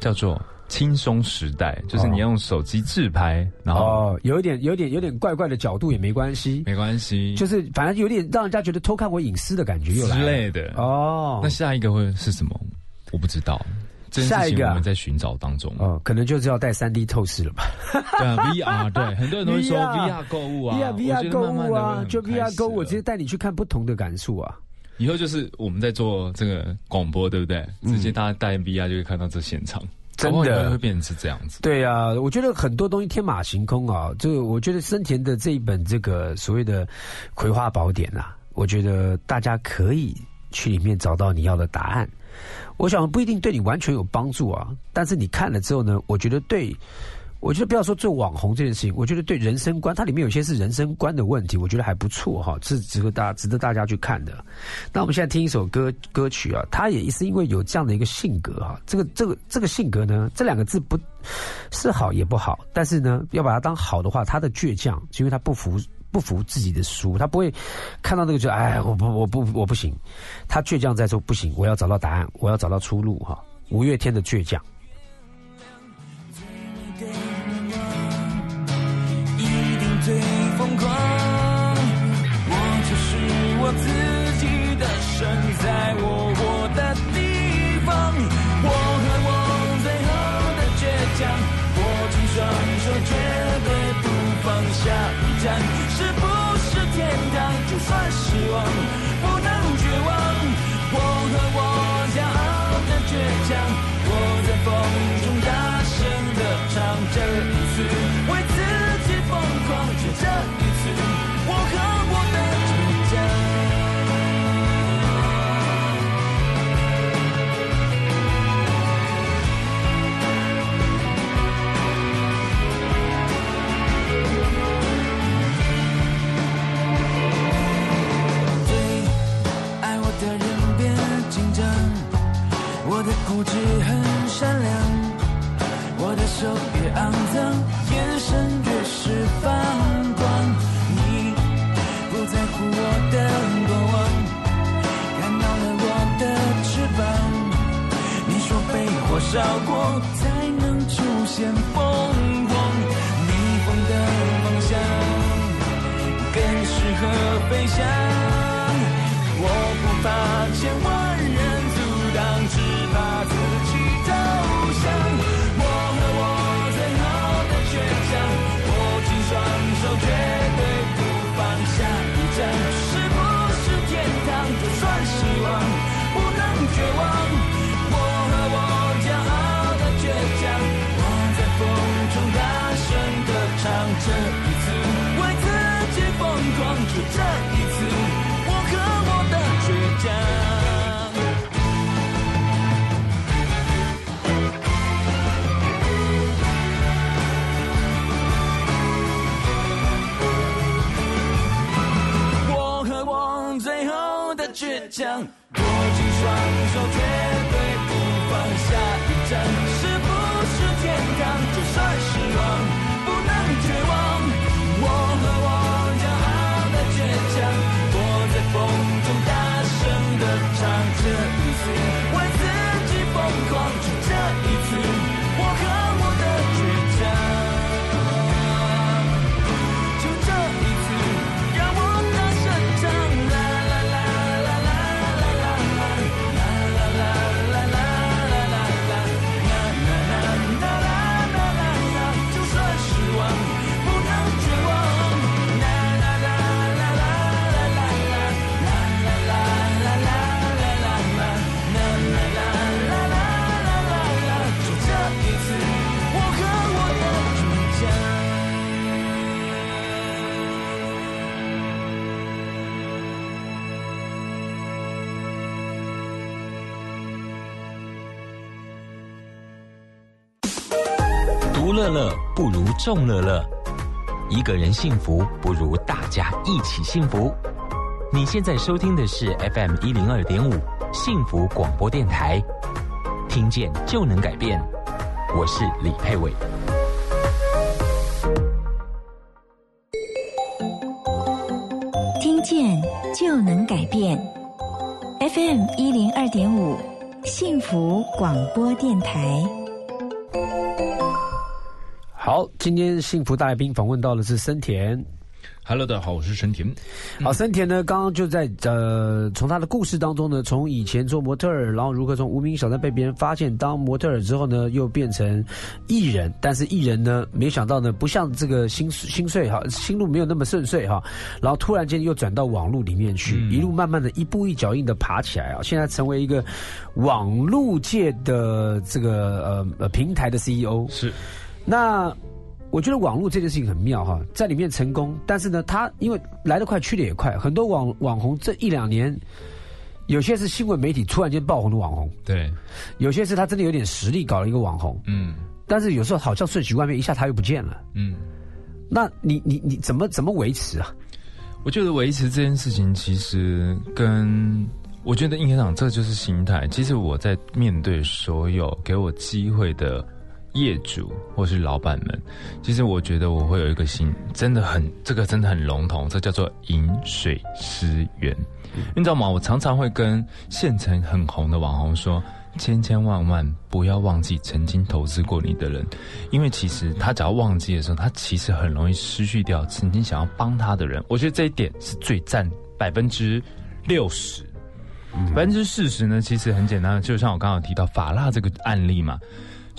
叫做轻松时代，就是你用手机自拍，然后哦，有一点有点有点怪怪的角度也没关系，没关系，就是反正有点让人家觉得偷看我隐私的感觉又来了之类的。哦那。下一个会是什么？我不知道。这件下一个啊事情我们在寻找当中。哦，可能就是要带三 D 透视了吧对啊，VR 对，很多人都会说 VR 购物啊，VR 购物啊，就 VR 购物，我直接带你去看不同的感受啊。以后就是我们在做这个广播，对不对？直接大家带 VR 就会看到这现场，嗯真的会变成是这样子。对啊，我觉得很多东西天马行空啊。这个我觉得森田的这一本这个所谓的《葵花宝典》啊，我觉得大家可以去里面找到你要的答案。我想不一定对你完全有帮助啊，但是你看了之后呢，我觉得对。我觉得不要说做网红这件事情，我觉得对人生观，它里面有些是人生观的问题，我觉得还不错哈，是值得大家值得大家去看的。那我们现在听一首歌歌曲啊，他也是因为有这样的一个性格哈，这个这个这个性格呢，这两个字不是好也不好，但是呢，要把它当好的话，他的倔强是因为他不服不服自己的输，他不会看到那个就哎，我不我不我不行，他倔强在说不行，我要找到答案，我要找到出路哈。五月天的倔强。乐乐不如众乐乐，一个人幸福不如大家一起幸福。你现在收听的是 FM 一零二点五幸福广播电台，听见就能改变。我是李佩伟。听见就能改变。FM 一零二点五，幸福广播电台。今天幸福大来宾访问到的是森田。Hello，大家好，我是森田。好，森田呢，刚刚就在呃，从他的故事当中呢，从以前做模特儿，然后如何从无名小站被别人发现当模特儿之后呢，又变成艺人，但是艺人呢，没想到呢，不像这个心心碎哈，心路没有那么顺遂哈，然后突然间又转到网络里面去，一路慢慢的一步一脚印的爬起来啊，现在成为一个网络界的这个呃呃平台的 CEO 是。那我觉得网络这件事情很妙哈，在里面成功，但是呢，它因为来得快去得也快，很多网网红这一两年，有些是新闻媒体突然间爆红的网红，对，有些是他真的有点实力搞了一个网红，嗯但是有时候好像瞬息万变，一下他又不见了。嗯，那你你你怎么怎么维持啊？我觉得维持这件事情，其实跟我觉得应该讲，这就是心态。其实我在面对所有给我机会的业主或是老板们，其实我觉得我会有一个心，真的很这个真的很笼统，这叫做饮水思源。你知道吗？我常常会跟县城很红的网红说。千千万万不要忘记曾经投资过你的人，因为其实他只要忘记的时候，他其实很容易失去掉曾经想要帮他的人。我觉得这一点是最占百分之六十，百分之四十呢，其实很简单，就像我刚刚提到法拉这个案例嘛，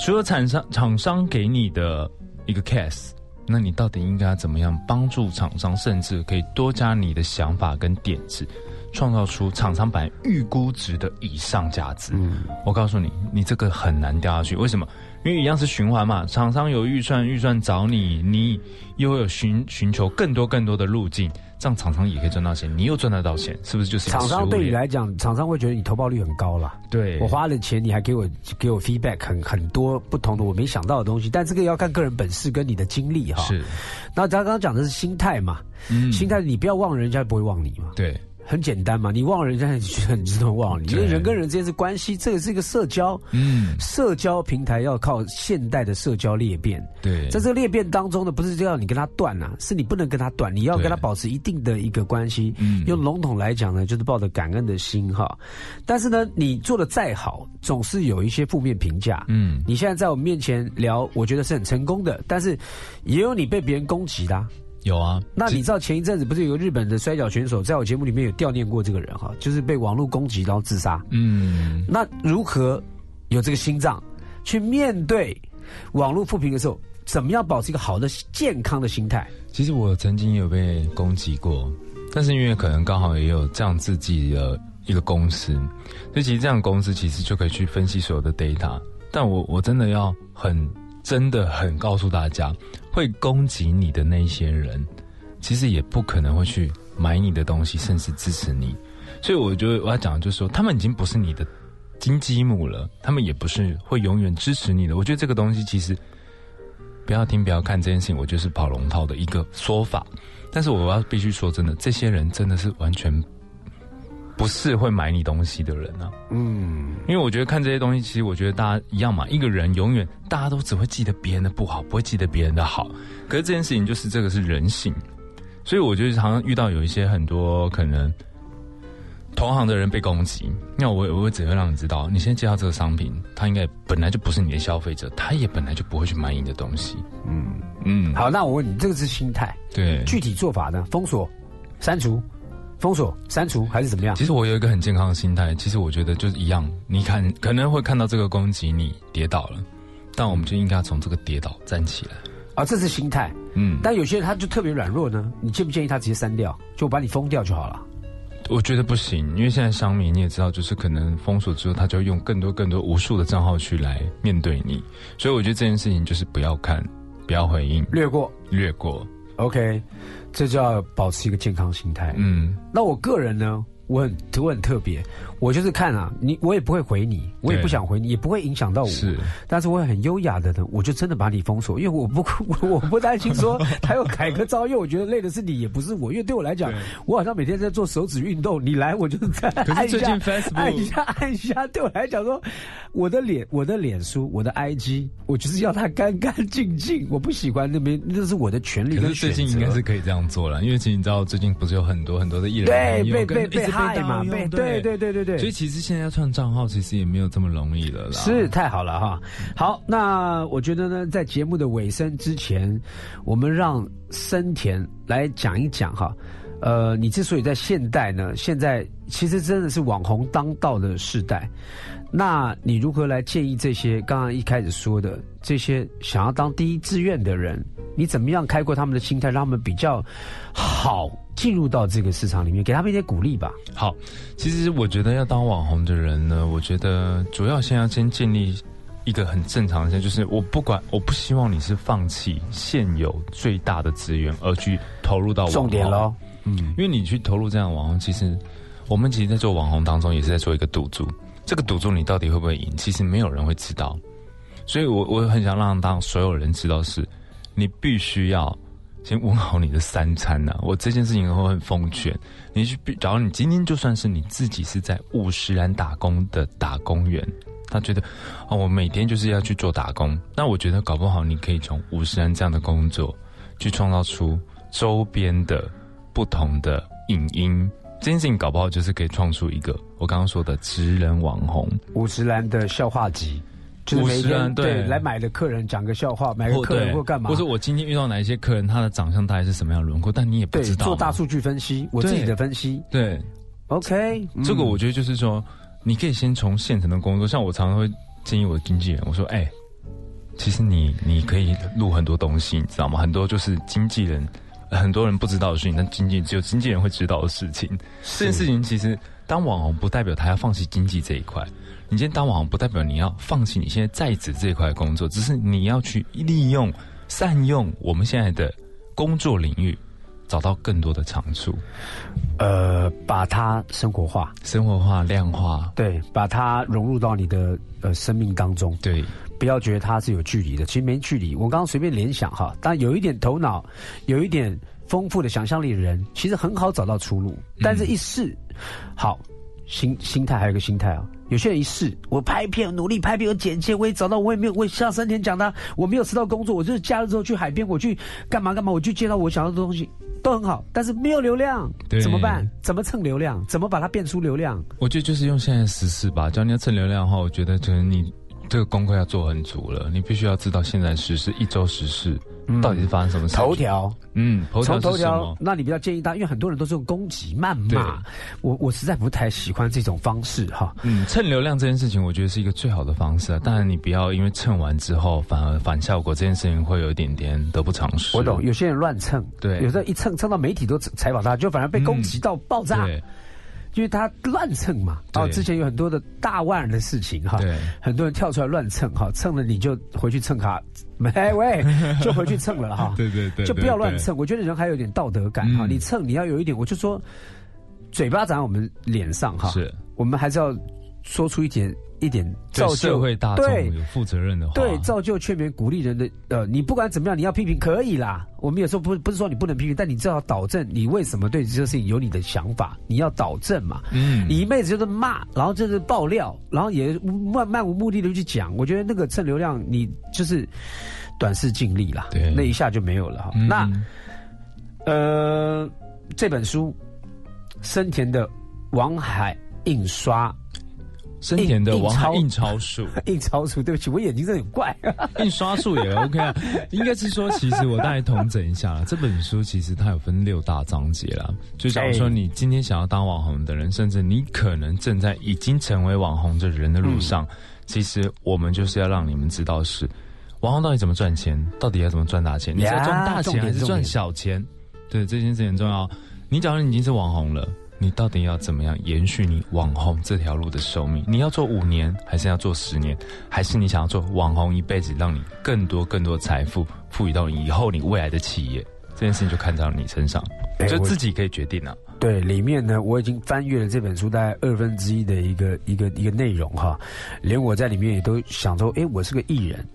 除了厂商厂商给你的一个 case，那你到底应该怎么样帮助厂商，甚至可以多加你的想法跟点子。创造出厂商版预估值的以上价值。嗯，我告诉你，你这个很难掉下去。为什么？因为一样是循环嘛。厂商有预算，预算找你，你又有寻寻求更多更多的路径，这样厂商也可以赚到钱，你又赚得到钱，是不是就是厂商对你来讲，厂商会觉得你投报率很高啦。对我花了钱，你还给我给我 feedback 很很多不同的我没想到的东西，但这个要看个人本事跟你的经历哈。是，那他刚刚讲的是心态嘛，嗯心态你不要忘了人家不会忘你嘛。对。很简单嘛，你忘了人家很很自动忘。了你，因为人跟人之间是关系，这个是一个社交，嗯，社交平台要靠现代的社交裂变，对，在这个裂变当中呢，不是要你跟他断啊，是你不能跟他断，你要跟他保持一定的一个关系。嗯。用笼统来讲呢，就是抱着感恩的心哈。但是呢，你做的再好，总是有一些负面评价。嗯，你现在在我们面前聊，我觉得是很成功的，但是也有你被别人攻击的啊、有啊。那你知道前一阵子不是有个日本的摔跤选手，在我节目里面有悼念过这个人哈，就是被网络攻击然后自杀。嗯，那如何有这个心脏去面对网络负评的时候，怎么样保持一个好的健康的心态？其实我曾经有被攻击过，但是因为可能刚好也有这样自己的一个公司，所以其实这样公司其实就可以去分析所有的 data。但我我真的要很真的很告诉大家，会攻击你的那些人，其实也不可能会去买你的东西，甚至支持你。所以我觉得我要讲的就是说，他们已经不是你的金鸡母了，他们也不是会永远支持你的。我觉得这个东西其实不要听不要看这件事情，我就是跑龙套的一个说法。但是我要必须说真的，这些人真的是完全不是会买你东西的人啊。嗯，因为我觉得看这些东西，其实我觉得大家一样嘛，一个人永远大家都只会记得别人的不好，不会记得别人的好。可是这件事情就是这个是人性，所以我觉得常常遇到有一些很多可能同行的人被攻击，那我我只会让你知道，你先介绍这个商品，他应该本来就不是你的消费者，他也本来就不会去买你的东西。嗯嗯，好，那我问你，这个是心态，对，具体做法呢？封锁、删除、封锁、删除，还是怎么样？其实我有一个很健康的心态，其实我觉得就是一样，你看可能会看到这个攻击你跌倒了，但我们就应该从这个跌倒站起来。啊，这是心态。嗯，但有些人他就特别软弱呢，你建不建议他直接删掉，就把你封掉就好了？我觉得不行，因为现在商民你也知道，就是可能封锁之后，他就会用更多更多无数的账号去来面对你，所以我觉得这件事情就是不要看，不要回应，略过，略过。OK，这就要保持一个健康心态。嗯，那我个人呢，我很我很特别，我就是看啊，你我也不会回你，我也不想回你，也不会影响到我。是，但是我会很优雅的呢，我就真的把你封锁，因为我不 我我不担心说 他有改个招，因为我觉得累的是你，也不是我，因为对我来讲，我好像每天在做手指运动，你来我就在按一下按一下按一下，对我来讲说，我的脸我的脸书我的 IG，我就是要它干干净净，我不喜欢那边，那是我的权利可。是最近应该是可以这样做了，因为其实你知道，最近不是有很多很多的艺人对朋友被被爱嘛，被对对对对对，所以其实现在要创账号，其实也没有这么容易了啦。是太好了哈。好，那我觉得呢，在节目的尾声之前，我们让森田来讲一讲哈。呃，你之所以在现代呢，现在其实真的是网红当道的时代，那你如何来建议这些刚刚一开始说的这些想要当第一志愿的人，你怎么样开阔他们的心态，让他们比较好进入到这个市场里面，给他们一些鼓励吧？好，其实我觉得要当网红的人呢，我觉得主要先要先建立一个很正常的现象，就是我不管，我不希望你是放弃现有最大的资源而去投入到网红重点喽，嗯，因为你去投入这样的网红，其实我们其实，在做网红当中，也是在做一个赌注。这个赌注你到底会不会赢？其实没有人会知道。所以我我很想让当所有人知道是，你必须要先问好你的三餐呐、我这件事情会很奉劝你去，假如你今天就算是你自己是在五十岚打工的打工员，他觉得哦，我每天就是要去做打工，那我觉得搞不好你可以从五十人这样的工作，去创造出周边的不同的影音。这件事情搞不好就是可以创出一个我刚刚说的职人网红，五十岚的笑话集，就是每50天岚对。来买的客人讲个笑话，买个客人或干嘛，或者我今天遇到哪一些客人，他的长相大概是什么样的轮廓，但你也不知道。做大数据分析，我自己的分析。对，，OK，这个我觉得就是说，你可以先从现成的工作，像我常常会建议我的经纪人，我说，哎、其实你你可以录很多东西，你知道吗？很多就是经纪人。很多人不知道的事情，但经纪只有经纪人会知道的事情。这件事情其实当网红不代表他要放弃经济这一块，你今天当网红不代表你要放弃你现在在职这一块工作，只是你要去利用、善用我们现在的工作领域，找到更多的长处，呃，把它生活化，生活化、量化。对，把它融入到你的呃生命当中，对，不要觉得它是有距离的，其实没距离。我刚刚随便联想哈，但有一点头脑，有一点丰富的想象力的人，其实很好找到出路。但是一试，好心心态还有个心态啊。有些人一试，我拍片，努力拍片，我剪切，我也找到，我也没有，我也像森田讲的，我没有吃到工作，我就是假日之后去海边，我去干嘛干嘛，我去接到我想要的东西，都很好，但是没有流量，怎么办？怎么蹭流量？怎么把它变出流量？我觉得就是用现在的时事吧。只要你要蹭流量的话，我觉得可能你这个功课要做很足了。你必须要知道现在时事一周时事到底是发生什么事情。头条，嗯，头条头条？那你比较建议大家，因为很多人都是用攻击、谩对骂，我我实在不太喜欢这种方式哈。嗯，蹭流量这件事情，我觉得是一个最好的方式啊。当然，你不要因为蹭完之后反而反效果，这件事情会有一点点得不偿失。我懂，有些人乱蹭，对有时候一蹭蹭到媒体都采访他，就反而被攻击到爆炸，对因为他乱蹭嘛。哦，之前有很多的大万人的事情哈，对很多人跳出来乱蹭哈，蹭了你就回去蹭卡，没喂，就回去蹭了哈。对对对，就不要乱。蹭。我觉得人还有点道德感哈，嗯你蹭你要有一点，我就说，嘴巴长在我们脸上哈，是我们还是要说出一点一点对造就社会大众对有负责任的话，对，造就劝勉鼓励人的呃，你不管怎么样，你要批评可以啦。我们有时候不不是说你不能批评，但你至少导正你为什么对这个事情有你的想法，你要导正嘛。嗯。你一辈子就是骂，然后就是爆料，然后也漫漫无目的的去讲，我觉得那个蹭流量，你就是短视尽力啦，对。那一下就没有了哈。嗯。那呃，这本书生田的王海印刷生田的王海印钞术。印钞术，对不起，我眼睛真的很怪。印刷术也 OK 啊，应该是说，其实我大概统整一下啦，这本书其实它有分六大章节啦。就假如说你今天想要当网红的人，甚至你可能正在已经成为网红的人的路上，其实我们就是要让你们知道是网红到底怎么赚钱，到底要怎么赚大钱，你是要赚大钱还是赚小钱？对，这件事很重要。你假如你已经是网红了。你到底要怎么样延续你网红这条路的寿命？你要做五年，还是要做十年？还是你想要做网红一辈子，让你更多更多财富赋予到你以后你未来的企业？这件事情就看在你身上，就自己可以决定啊。对，里面呢，我已经翻阅了这本书大概二分之一的一个一个一个内容哈，连我在里面也都想说，哎，我是个艺人，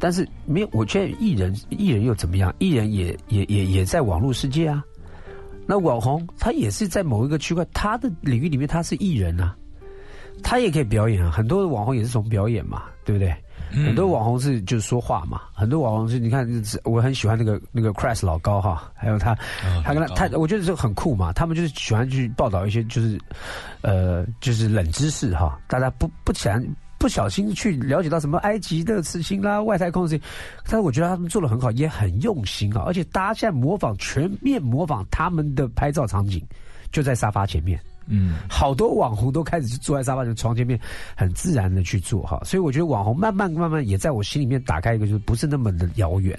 但是没有，我觉得艺人艺人又怎么样？艺人也也也也在网络世界啊。那网红他也是在某一个区块，他的领域里面他是艺人啊，他也可以表演啊。很多的网红也是从表演嘛，对不对？很多网红是就是说话嘛，很多网红是你看，我很喜欢那个那个 Crash 老高哈，还有他，他跟他他，我觉得这个很酷嘛。他们就是喜欢去报道一些就是，呃，就是冷知识哈，大家不不想不小心去了解到什么埃及的事情啦、外太空的事情，但是我觉得他们做的很好，也很用心啊。而且大家现在模仿全面模仿他们的拍照场景，就在沙发前面。嗯，好多网红都开始坐在沙发的床前面，很自然的去做哈，所以我觉得网红慢慢慢慢也在我心里面打开一个，就是不是那么的遥远。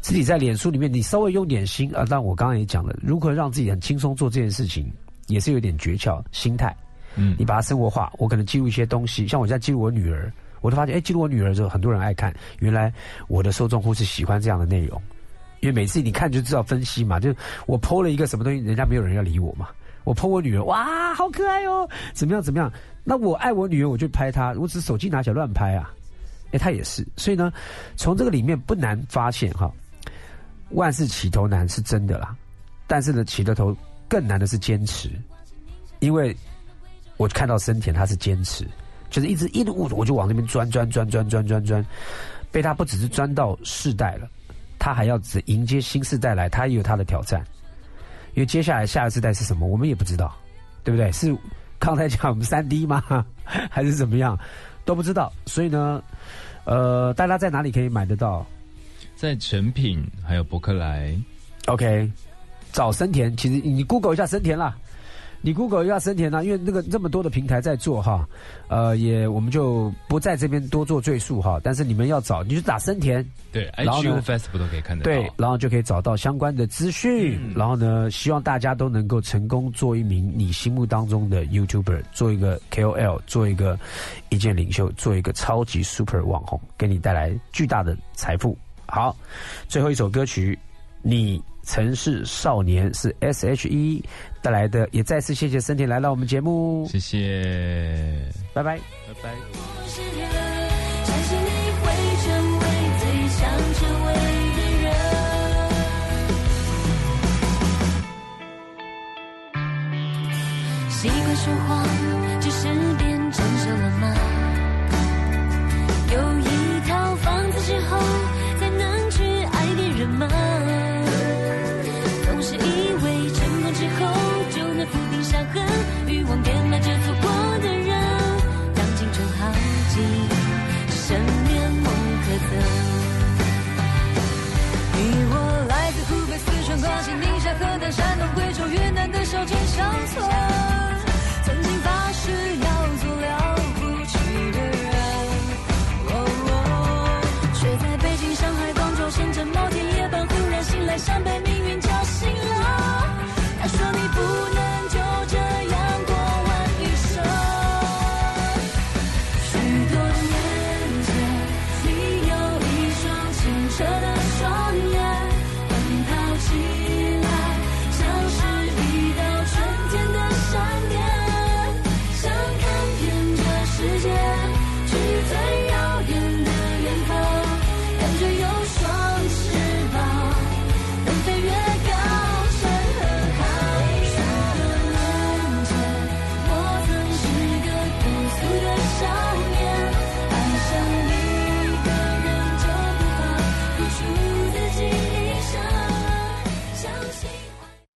自己在脸书里面，你稍微用点心啊，但我刚刚也讲了，如何让自己很轻松做这件事情，也是有点诀窍，心态。嗯你把它生活化，我可能记录一些东西，像我现在记录我女儿，我都发现，哎，记录我女儿之后，很多人爱看，原来我的受众户是喜欢这样的内容，因为每次你看就知道分析嘛，就我 PO 了一个什么东西，人家没有人要理我嘛。我 po 我女儿，哇，好可爱哦，怎么样怎么样？那我爱我女儿，我就拍她，我只是手机拿起来乱拍啊。哎，她也是，所以呢，从这个里面不难发现哈，万事起头难是真的啦，但是呢，起的头更难的是坚持，因为我看到森田他是坚持，就是一直一路我就往那边钻钻钻钻钻钻钻，被他不只是钻到世代了，他还要只迎接新世代来，他也有他的挑战。因为接下来下一个世代是什么，我们也不知道，对不对？是刚才讲我们三 D 吗？还是怎么样？都不知道。所以呢，呃，大家在哪里可以买得到在成品还有博克莱，？OK，找森田，其实你 Google 一下森田啦。你 Google 一下森田呢，因为那个这么多的平台在做哈，呃，也我们就不在这边多做赘述哈。但是你们要找，你就打森田，对然后呢，IGU Festival 都可以看得到。对，然后就可以找到相关的资讯。然后呢，希望大家都能够成功做一名你心目当中的 YouTuber，做一个 KOL，做一个意见领袖，做一个超级 Super 网红，给你带来巨大的财富。好，最后一首歌曲，你曾是少年是 S.H.E 带来的，也再次谢谢森田来到我们节目，谢谢，拜拜。拜拜。相信你会成为最想成为的人。习惯说谎，